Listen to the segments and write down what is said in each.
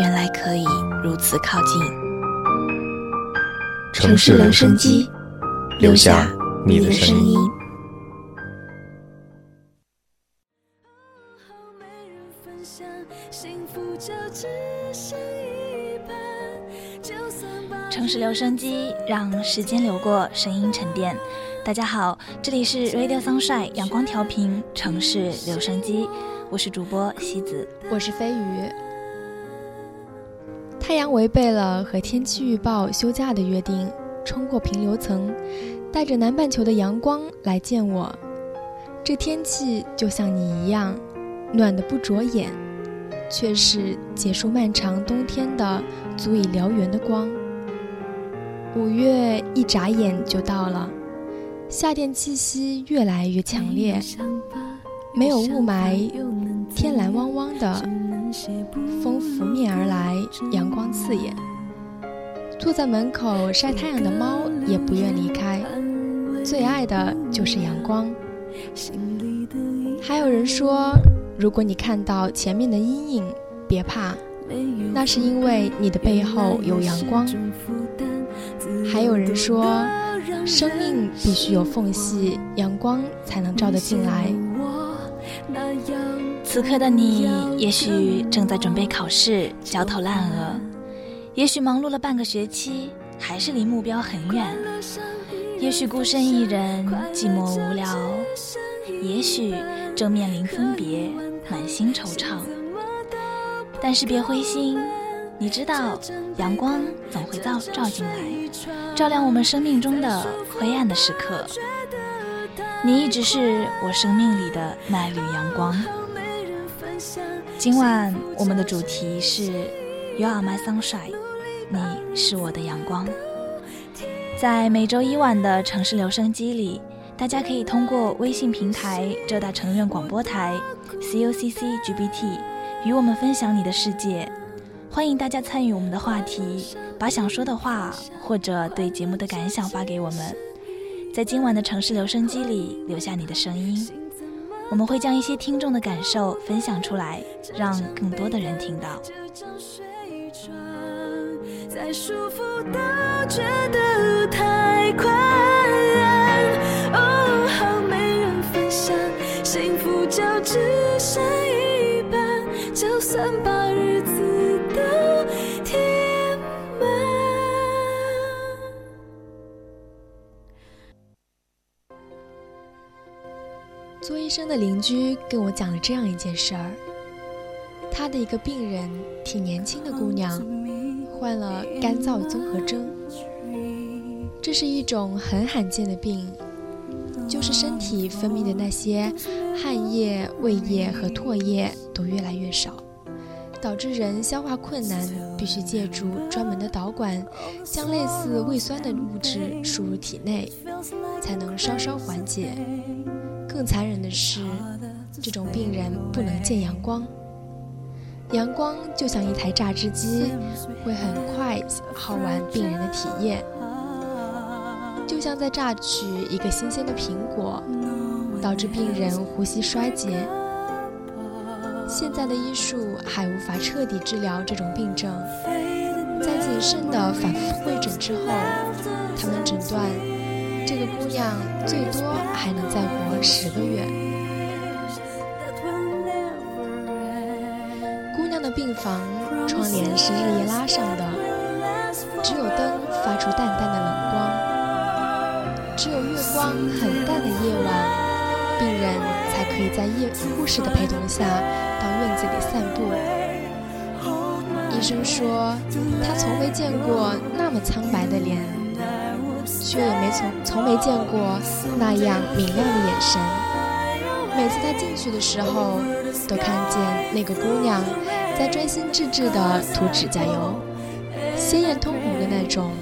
原来可以如此靠近。城市留声机，留下你的声音。城市留声机，让时间流过，声音沉淀。大家好，这里是 Radio Sunshine 阳光调频城市留声机，我是主播西子，我是飞鱼。太阳违背了和天气预报休假的约定，冲过平流层，带着南半球的阳光来见我。这天气就像你一样，暖得不着眼，却是结束漫长冬天的足以燎原的光。五月一眨眼就到了，夏天气息越来越强烈，没有雾霾，天蓝汪汪的。风拂面而来，阳光刺眼。坐在门口晒太阳的猫也不愿离开，最爱的就是阳光。还有人说，如果你看到前面的阴影，别怕，那是因为你的背后有阳光。还有人说，生命必须有缝隙，阳光才能照得进来。此刻的你，也许正在准备考试，焦头烂额；也许忙碌了半个学期，还是离目标很远；也许孤身一人，寂寞无聊；也许正面临分别，满心惆怅。但是别灰心，你知道，阳光总会照照进来，照亮我们生命中的灰暗的时刻。你一直是我生命里的那缕阳光。今晚我们的主题是 You are my sunshine，你是我的阳光。在每周一晚的城市留声机里，大家可以通过微信平台浙大成院广播台 COCC GBT 与我们分享你的世界。欢迎大家参与我们的话题，把想说的话或者对节目的感想发给我们。在今晚的城市留声机里留下你的声音，我们会将一些听众的感受分享出来，让更多的人听到。再舒服都觉得太快，的邻居跟我讲了这样一件事儿：他的一个病人，挺年轻的姑娘，患了干燥综合征。这是一种很罕见的病，就是身体分泌的那些汗液、胃液和唾液都越来越少，导致人消化困难，必须借助专门的导管，将类似胃酸的物质输入体内，才能稍稍缓解。更残忍的是，这种病人不能见阳光。阳光就像一台榨汁机，会很快耗完病人的体液，就像在榨取一个新鲜的苹果，导致病人呼吸衰竭。现在的医术还无法彻底治疗这种病症，在谨慎的反复会诊之后，他们诊断。这个姑娘最多还能再活十个月。姑娘的病房，窗帘是日夜拉上的，只有灯发出淡淡的冷光，只有月光很淡的夜晚，病人才可以在夜护士的陪同下到院子里散步。医生说，他从没见过那么苍白的脸，却也没从从没见过那样明亮的眼神。每次他进去的时候，都看见那个姑娘在专心致志地涂指甲油，鲜艳通红的那种，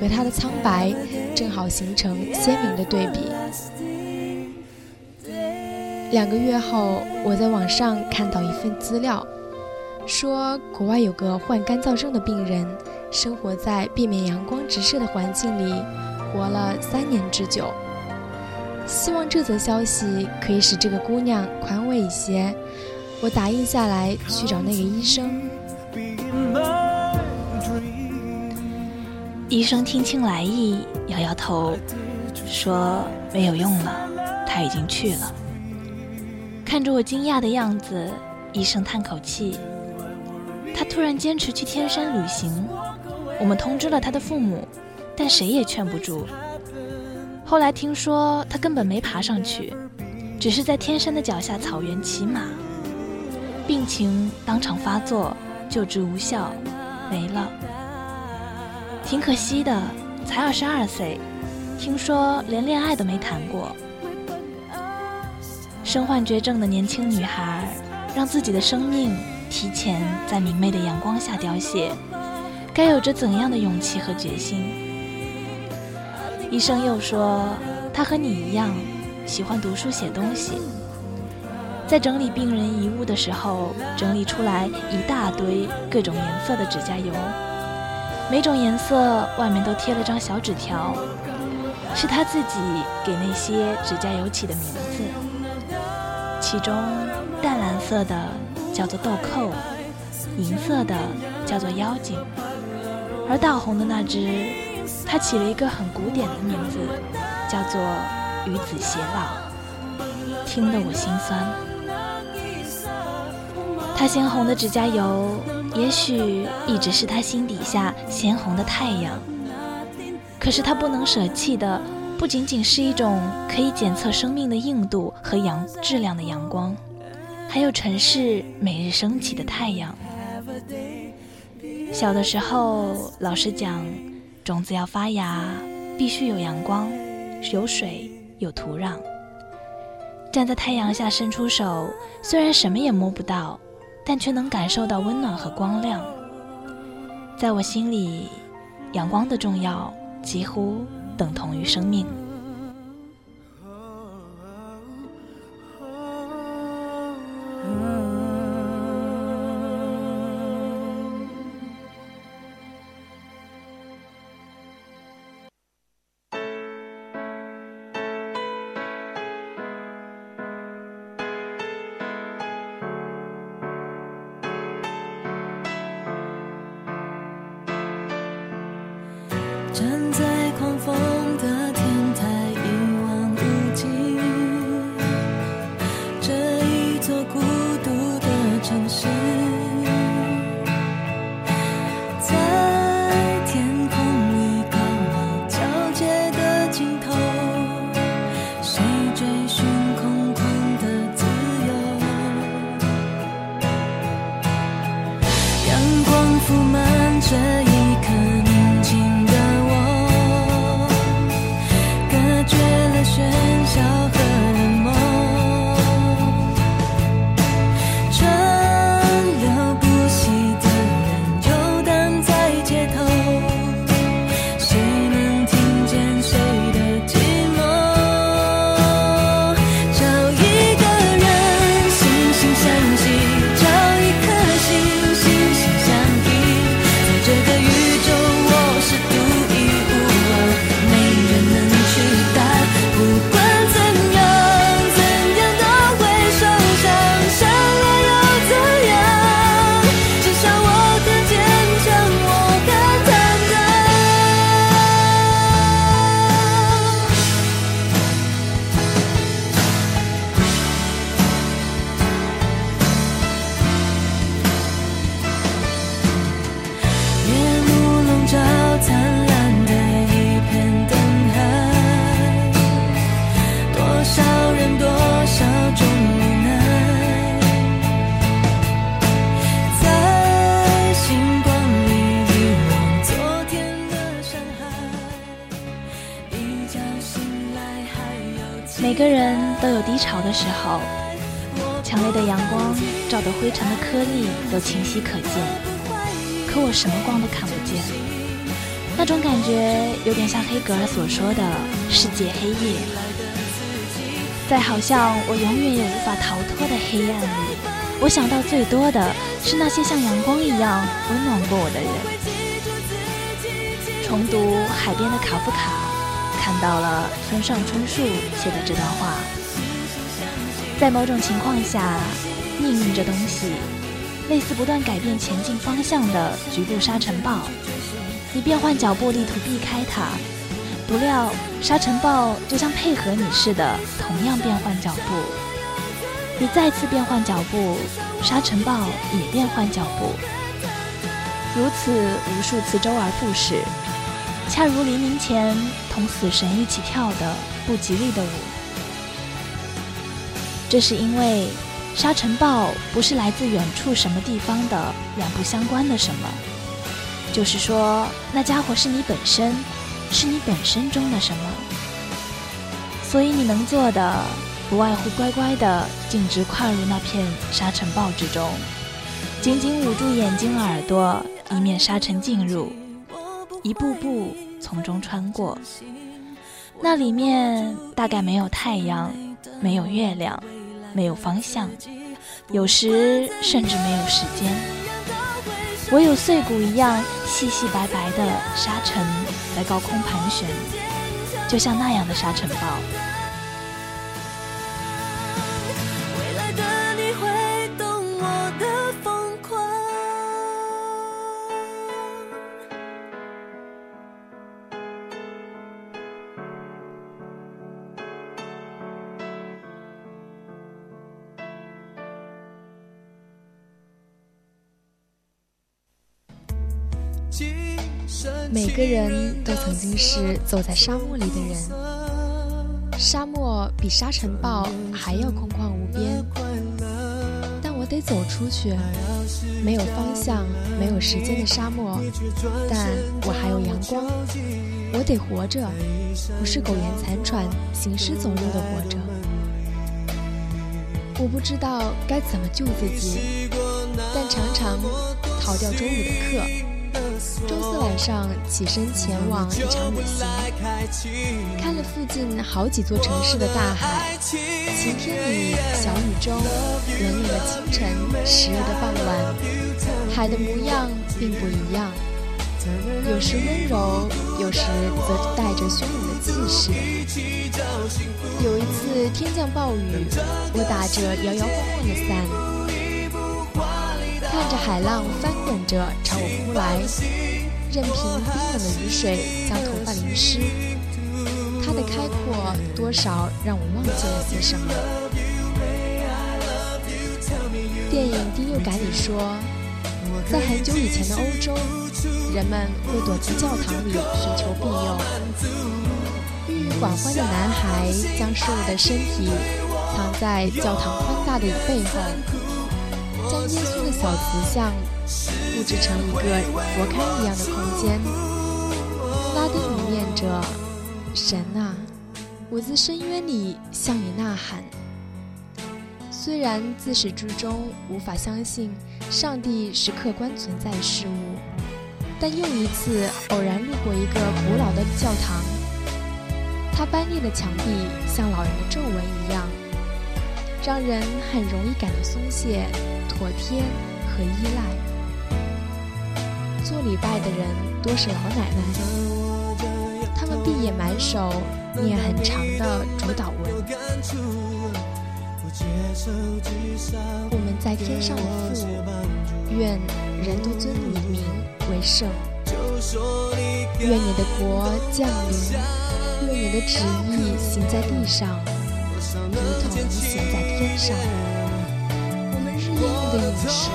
和她的苍白正好形成鲜明的对比。两个月后，我在网上看到一份资料。说国外有个患干燥症的病人，生活在避免阳光直射的环境里，活了三年之久。希望这则消息可以使这个姑娘宽慰一些。我打印下来去找那个医生。医生听清来意，摇摇头，说没有用了，他已经去了。看着我惊讶的样子，医生叹口气。突然坚持去天山旅行，我们通知了他的父母，但谁也劝不住。后来听说他根本没爬上去，只是在天山的脚下草原骑马，病情当场发作，救治无效，没了。挺可惜的，才二十二岁，听说连恋爱都没谈过。身患绝症的年轻女孩，让自己的生命。提前在明媚的阳光下凋谢，该有着怎样的勇气和决心？医生又说，他和你一样，喜欢读书写东西，在整理病人遗物的时候，整理出来一大堆各种颜色的指甲油，每种颜色外面都贴了张小纸条，是他自己给那些指甲油起的名字，其中淡蓝色的。叫做豆蔻，银色的叫做妖精，而大红的那只，它起了一个很古典的名字，叫做与子偕老，听得我心酸。它鲜红的指甲油，也许一直是他心底下鲜红的太阳，可是他不能舍弃的，不仅仅是一种可以检测生命的硬度和阳质量的阳光。还有城市每日升起的太阳。小的时候，老师讲，种子要发芽，必须有阳光、有水、有土壤。站在太阳下伸出手，虽然什么也摸不到，但却能感受到温暖和光亮。在我心里，阳光的重要几乎等同于生命。这颗粒都清晰可见，可我什么光都看不见。那种感觉有点像黑格尔所说的世界黑夜，在好像我永远也无法逃脱的黑暗里，我想到最多的是那些像阳光一样温暖过我的人。重读海边的卡夫卡。看到了村上春树写的这段话，在某种情况下，命运这东西类似不断改变前进方向的局部沙尘暴。你变换脚步，力图避开它，不料沙尘暴就像配合你似的，同样变换脚步。你再次变换脚步，沙尘暴也变换脚步，如此无数次周而复始。恰如黎明前同死神一起跳的不吉利的舞。这是因为沙尘暴不是来自远处什么地方的两不相关的什么，就是说那家伙是你本身，是你本身中的什么。所以你能做的不外乎乖乖的径直跨入那片沙尘暴之中，紧紧捂住眼睛耳朵，以免沙尘进入。一步步从中穿过，那里面大概没有太阳，没有月亮，没有方向，有时甚至没有时间，我有碎骨一样细细白白的沙尘在高空盘旋，就像那样的沙尘暴。每个人都曾经是走在沙漠里的人，沙漠比沙尘暴还要空旷无边。但我得走出去，没有方向、没有时间的沙漠，但我还有阳光。我得活着，不是苟延残喘、行尸走肉的活着。我不知道该怎么救自己，但常常逃掉周五的课。周四晚上起身前往一场旅行，看了附近好几座城市的大海。晴天里，小雨中，冷冷的清晨，湿热的傍晚，海的模样并不一样，有时温柔，有时则带着汹涌的气势。有一次天降暴雨，我打着摇摇晃晃的伞。看着海浪翻滚着朝我扑来，任凭冰冷的雨水将头发淋湿。它的开阔多少让我忘记了些什么。电影《第六感》里说，在很久以前的欧洲，人们会躲进教堂里寻求庇佑。郁郁寡欢的男孩将瘦弱的身体藏在教堂宽大的椅背后。将耶稣的小瓷像布置成一个佛龛一样的空间，拉丁语念着：“神啊，我自深渊里向你呐喊。”虽然自始至终无法相信上帝是客观存在的事物，但又一次偶然路过一个古老的教堂，它斑裂的墙壁像老人的皱纹一样，让人很容易感到松懈。妥帖和依赖，做礼拜的人多是老奶奶，他们闭眼埋首念很长的主导文。我们在天上的父，愿人都尊你名为圣。愿你的国降临，愿你的旨意行在地上，如同行在天上。的饮食，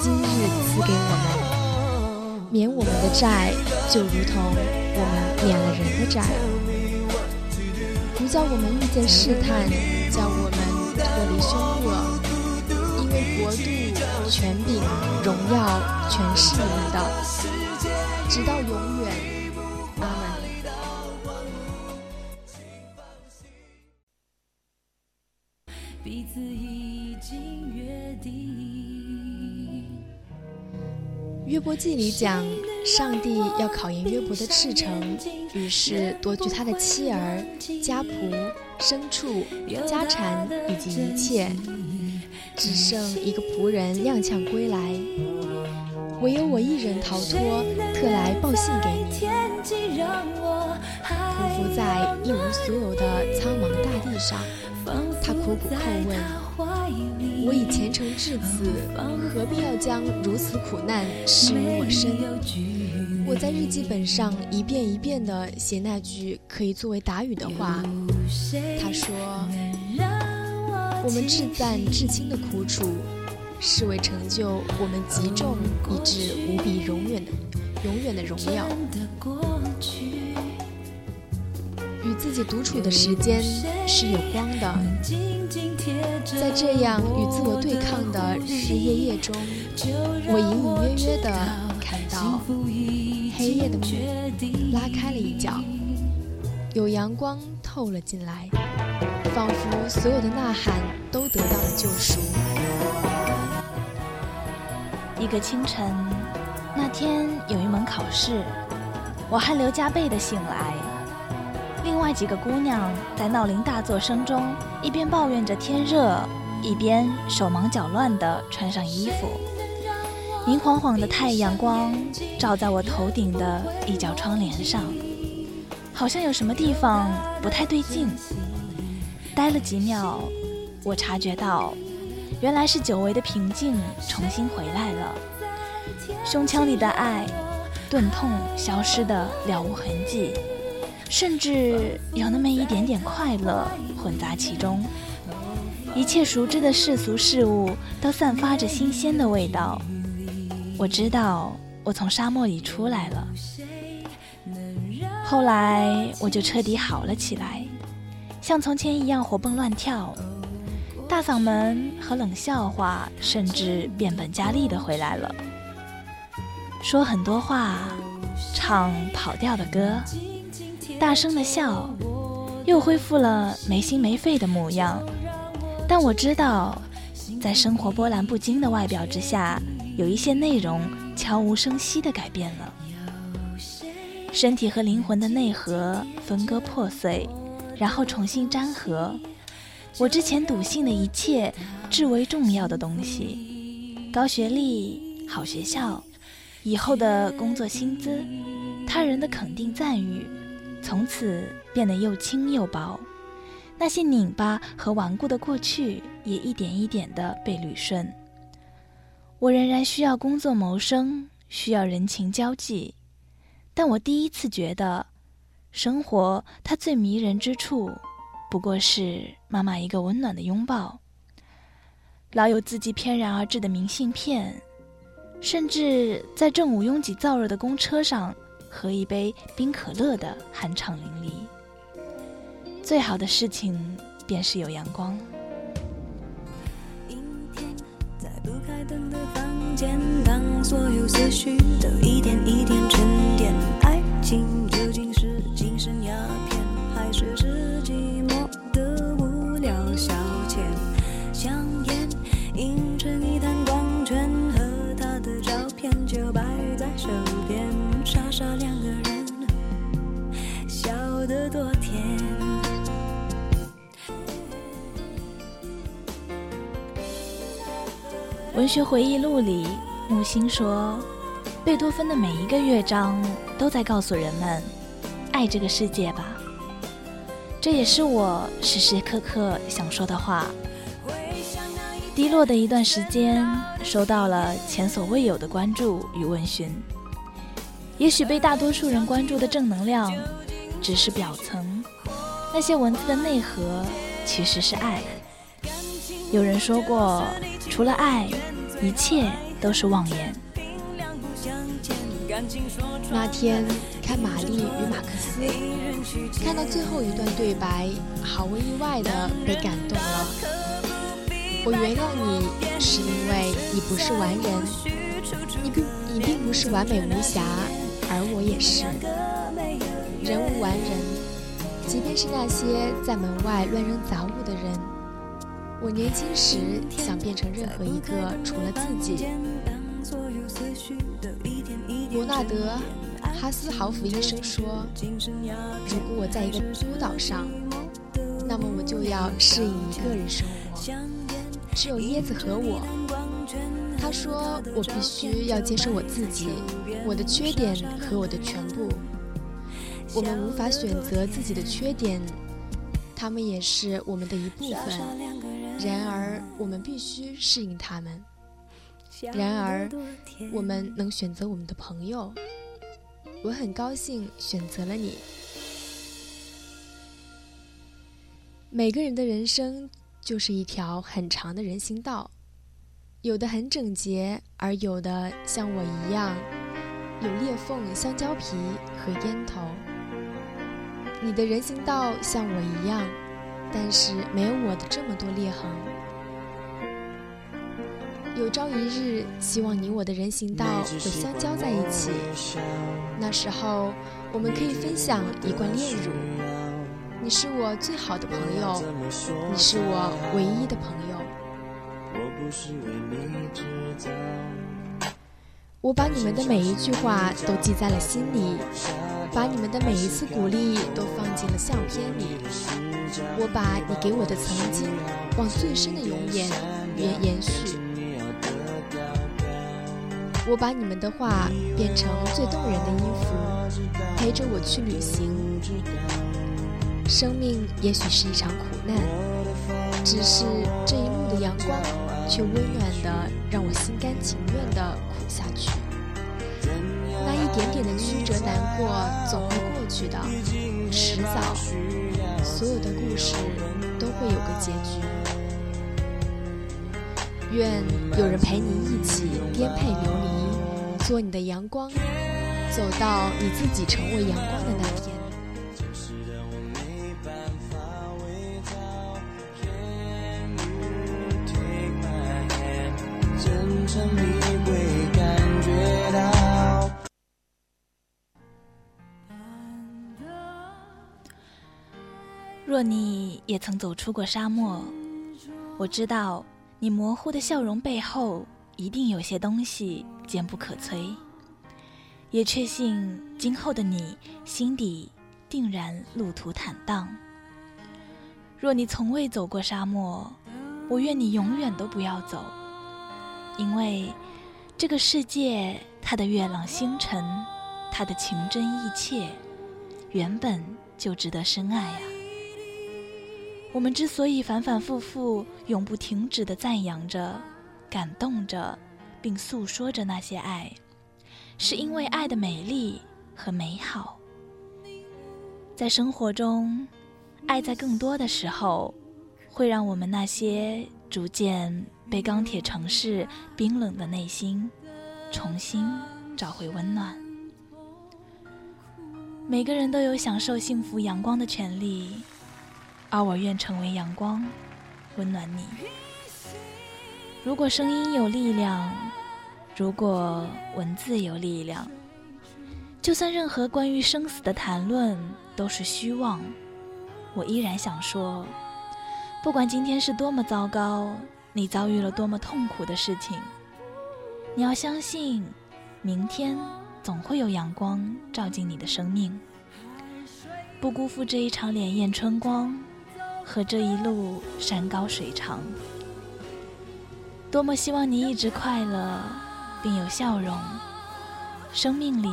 今日赐给我们，免我们的债，就如同我们免了人的债。不叫我们遇见试探，叫我们脱离凶恶。因为国度、权柄、荣耀，全是你们的，直到永远。约伯记里讲，上帝要考验约伯的赤诚，于是夺取他的妻儿、家仆、牲畜、家产以及一切，只剩一个仆人踉跄归来，唯有我一人逃脱，特来报信给你。匍匐在一无所有的苍茫大地上，他苦苦叩问。我已虔诚至此，何必要将如此苦难施于我身？我在日记本上一遍一遍地写那句可以作为答语的话。他说：“我们至赞至亲的苦楚，是为成就我们极重以致无比永远的、永远的荣耀。自己独处的时间是有光的。”在这样与自我对抗的日日夜夜中，我隐隐约约地看到黑夜的幕拉开了一角，有阳光透了进来，仿佛所有的呐喊都得到了救赎。一个清晨，那天有一门考试，我汗流浃背的醒来。另外几个姑娘在闹铃大作声中，一边抱怨着天热，一边手忙脚乱地穿上衣服。明晃晃的太阳光照在我头顶的一角窗帘上，好像有什么地方不太对劲。待了几秒，我察觉到，原来是久违的平静重新回来了，胸腔里的爱、钝痛消失的了无痕迹。甚至有那么一点点快乐混杂其中，一切熟知的世俗事物都散发着新鲜的味道。我知道我从沙漠里出来了。后来我就彻底好了起来，像从前一样活蹦乱跳，大嗓门和冷笑话甚至变本加厉的回来了，说很多话，唱跑调的歌。大声的笑，又恢复了没心没肺的模样。但我知道，在生活波澜不惊的外表之下，有一些内容悄无声息地改变了。身体和灵魂的内核分割破碎，然后重新粘合。我之前笃信的一切至为重要的东西：高学历、好学校、以后的工作薪资、他人的肯定赞誉。从此变得又轻又薄，那些拧巴和顽固的过去也一点一点地被捋顺。我仍然需要工作谋生，需要人情交际，但我第一次觉得，生活它最迷人之处，不过是妈妈一个温暖的拥抱，老有字迹翩然而至的明信片，甚至在正午拥挤燥热的公车上。喝一杯冰可乐的酣畅淋漓，最好的事情便是有阳光。阴天，在不开灯的房间，当所有思绪都一点一点文学回忆录里，木心说，贝多芬的每一个乐章都在告诉人们，爱这个世界吧。这也是我时时刻刻想说的话。低落的一段时间，收到了前所未有的关注与问询。也许被大多数人关注的正能量，只是表层，那些文字的内核其实是爱。有人说过，除了爱，一切都是妄言。那天看《玛丽与马克思》，看到最后一段对白，毫无意外的被感动了。我原谅你，是因为你不是完人，你并你并不是完美无瑕。而我也是，人无完人，即便是那些在门外乱扔杂物的人，我年轻时想变成任何一个除了自己。伯纳德·哈斯豪夫医生说：“如果我在一个孤岛上，那么我就要适应一个人生活，只有椰子和我。”他说：“我必须要接受我自己，我的缺点和我的全部。我们无法选择自己的缺点，他们也是我们的一部分。然而，我们必须适应他们。”然而，我们能选择我们的朋友。我很高兴选择了你。每个人的人生就是一条很长的人行道，有的很整洁，而有的像我一样有裂缝、香蕉皮和烟头。你的人行道像我一样，但是没有我的这么多裂痕。有朝一日，希望你我的人行道会相交在一起。那时候，我们可以分享一罐炼乳。你是我最好的朋友，你是我唯一的朋友。我把你们的每一句话都记在了心里，把你们的每一次鼓励都放进了相片里。我把你给我的曾经，往最深的永远延延续。我把你们的话变成最动人的音符，陪着我去旅行。生命也许是一场苦难，只是这一路的阳光却温暖的让我心甘情愿的苦下去。那一点点的曲折难过总会过去的，迟早，所有的故事都会有个结局。愿有人陪你一起颠沛流离，做你的阳光，走到你自己成为阳光的那天。若你也曾走出过沙漠，我知道。你模糊的笑容背后，一定有些东西坚不可摧。也确信今后的你心底定然路途坦荡。若你从未走过沙漠，我愿你永远都不要走，因为这个世界，它的月朗星辰，它的情真意切，原本就值得深爱啊。我们之所以反反复复、永不停止地赞扬着、感动着，并诉说着那些爱，是因为爱的美丽和美好。在生活中，爱在更多的时候，会让我们那些逐渐被钢铁城市冰冷的内心，重新找回温暖。每个人都有享受幸福阳光的权利。而我愿成为阳光，温暖你。如果声音有力量，如果文字有力量，就算任何关于生死的谈论都是虚妄，我依然想说：不管今天是多么糟糕，你遭遇了多么痛苦的事情，你要相信，明天总会有阳光照进你的生命，不辜负这一场潋滟春光。和这一路山高水长，多么希望你一直快乐，并有笑容，生命里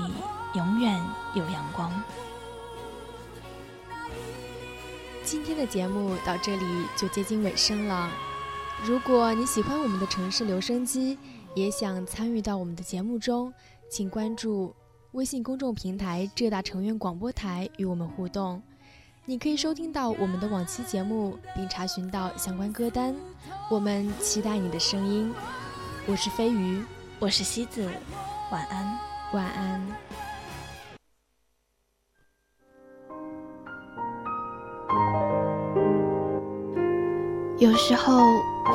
永远有阳光。今天的节目到这里就接近尾声了。如果你喜欢我们的城市留声机，也想参与到我们的节目中，请关注微信公众平台“浙大成员广播台”与我们互动。你可以收听到我们的往期节目，并查询到相关歌单。我们期待你的声音。我是飞鱼，我是西子，晚安，晚安。有时候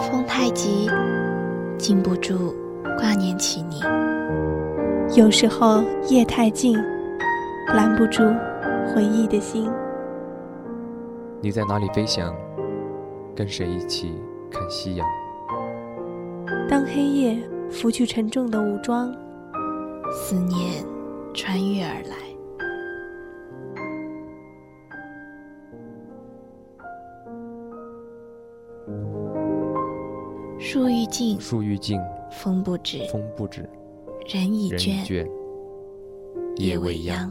风太急，禁不住挂念起你；有时候夜太静，拦不住回忆的心。你在哪里飞翔？跟谁一起看夕阳。当黑夜拂去沉重的武装，思念穿越而来。树欲静，树欲静，风不止，风不止，人已倦，夜夜未央。